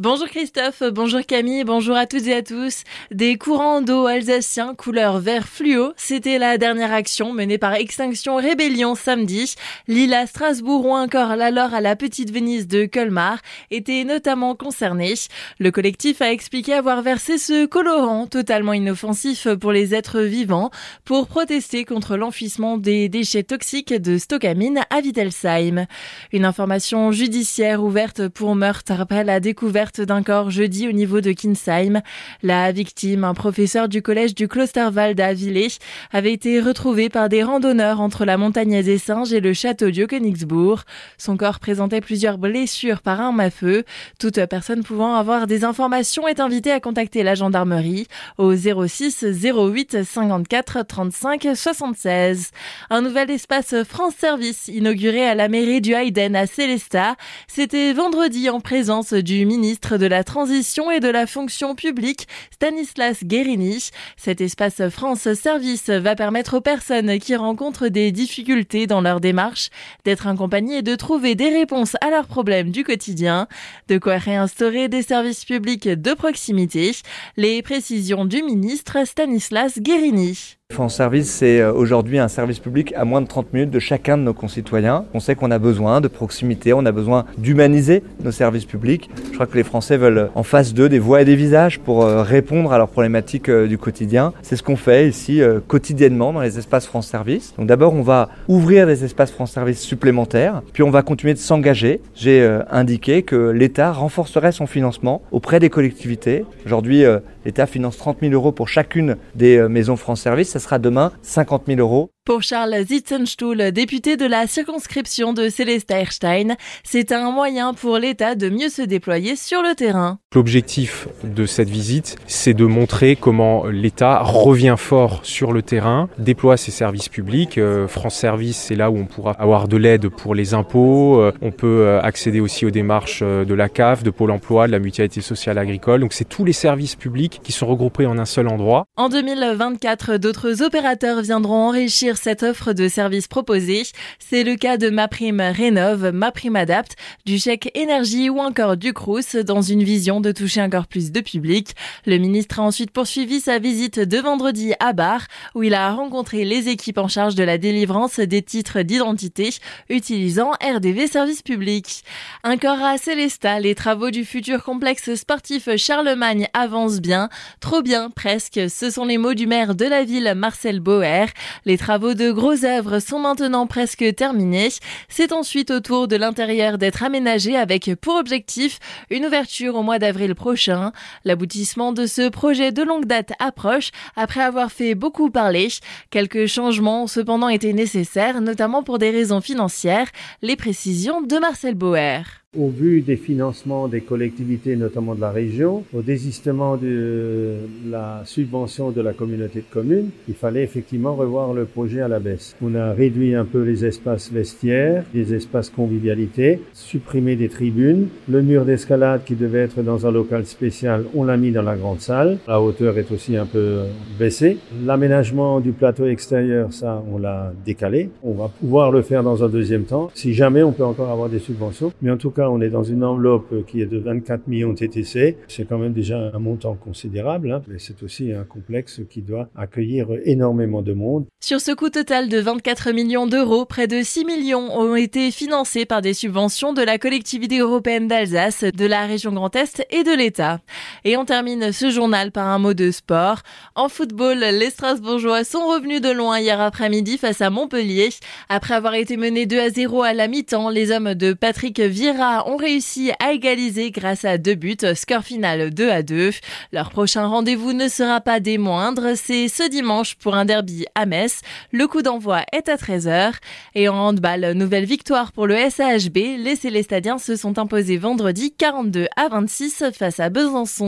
Bonjour Christophe, bonjour Camille, bonjour à toutes et à tous. Des courants d'eau alsaciens couleur vert fluo, c'était la dernière action menée par Extinction Rébellion samedi. L'île à Strasbourg ou encore l'alors à la Petite Venise de Colmar étaient notamment concernés. Le collectif a expliqué avoir versé ce colorant totalement inoffensif pour les êtres vivants pour protester contre l'enfouissement des déchets toxiques de Stockamine à Wittelsheim. Une information judiciaire ouverte pour meurtre après la découverte d'un corps jeudi au niveau de Kinsheim. La victime, un professeur du collège du Klosterwald à Villers, avait été retrouvé par des randonneurs entre la montagne des Singes et le château de Königsbourg. Son corps présentait plusieurs blessures par arme à. Toute personne pouvant avoir des informations est invitée à contacter la gendarmerie au 06 08 54 35 76. Un nouvel espace France Service inauguré à la mairie du Hayden à Célestat. C'était vendredi en présence du ministre de la Transition et de la Fonction publique, Stanislas Guérini. Cet espace France Service va permettre aux personnes qui rencontrent des difficultés dans leur démarche d'être accompagnées et de trouver des réponses à leurs problèmes du quotidien, de quoi réinstaurer des services publics de proximité. Les précisions du ministre Stanislas Guérini. France Service, c'est euh, aujourd'hui un service public à moins de 30 minutes de chacun de nos concitoyens. On sait qu'on a besoin de proximité, on a besoin d'humaniser nos services publics. Je crois que les Français veulent en face d'eux des voix et des visages pour euh, répondre à leurs problématiques euh, du quotidien. C'est ce qu'on fait ici quotidiennement dans les espaces France Service. Donc d'abord, on va ouvrir des espaces France Service supplémentaires, puis on va continuer de s'engager. J'ai indiqué que l'État renforcerait son financement auprès des collectivités. Aujourd'hui, l'État finance 30 000 euros pour chacune des maisons France Service ce sera demain 50 000 euros. Pour Charles Zitzenstuhl, député de la circonscription de Célestin-Erstein, c'est un moyen pour l'État de mieux se déployer sur le terrain. L'objectif de cette visite, c'est de montrer comment l'État revient fort sur le terrain, déploie ses services publics. Euh, France Service, c'est là où on pourra avoir de l'aide pour les impôts. Euh, on peut euh, accéder aussi aux démarches de la CAF, de Pôle emploi, de la mutualité sociale agricole. Donc c'est tous les services publics qui sont regroupés en un seul endroit. En 2024, d'autres opérateurs viendront enrichir cette offre de services proposée. C'est le cas de MaPrime Rénove, MaPrime Adapt, du chèque énergie ou encore du Crous dans une vision de toucher encore plus de public. Le ministre a ensuite poursuivi sa visite de vendredi à Bar où il a rencontré les équipes en charge de la délivrance des titres d'identité utilisant RDV Service Public. Encore à Célestat, les travaux du futur complexe sportif Charlemagne avancent bien, trop bien presque. Ce sont les mots du maire de la ville Marcel Boer. Les travaux de gros œuvres sont maintenant presque terminés. C'est ensuite au tour de l'intérieur d'être aménagé avec pour objectif une ouverture au mois d'avril prochain. L'aboutissement de ce projet de longue date approche après avoir fait beaucoup parler. Quelques changements ont cependant été nécessaires, notamment pour des raisons financières. Les précisions de Marcel Bauer. Au vu des financements des collectivités, notamment de la région, au désistement de la subvention de la communauté de communes, il fallait effectivement revoir le projet à la baisse. On a réduit un peu les espaces vestiaires, les espaces convivialité, supprimé des tribunes. Le mur d'escalade qui devait être dans un local spécial, on l'a mis dans la grande salle. La hauteur est aussi un peu baissée. L'aménagement du plateau extérieur, ça, on l'a décalé. On va pouvoir le faire dans un deuxième temps. Si jamais on peut encore avoir des subventions. Mais en tout cas, on est dans une enveloppe qui est de 24 millions TTC. C'est quand même déjà un montant considérable, hein. mais c'est aussi un complexe qui doit accueillir énormément de monde. Sur ce coût total de 24 millions d'euros, près de 6 millions ont été financés par des subventions de la collectivité européenne d'Alsace, de la région Grand Est et de l'État. Et on termine ce journal par un mot de sport. En football, les Strasbourgeois sont revenus de loin hier après-midi face à Montpellier. Après avoir été menés 2 à 0 à la mi-temps, les hommes de Patrick Ont réussi à égaliser grâce à deux buts, score final 2 à 2. Leur prochain rendez-vous ne sera pas des moindres, c'est ce dimanche pour un derby à Metz. Le coup d'envoi est à 13h. Et en handball, nouvelle victoire pour le SAHB, les Célestadiens se sont imposés vendredi 42 à 26 face à Besançon.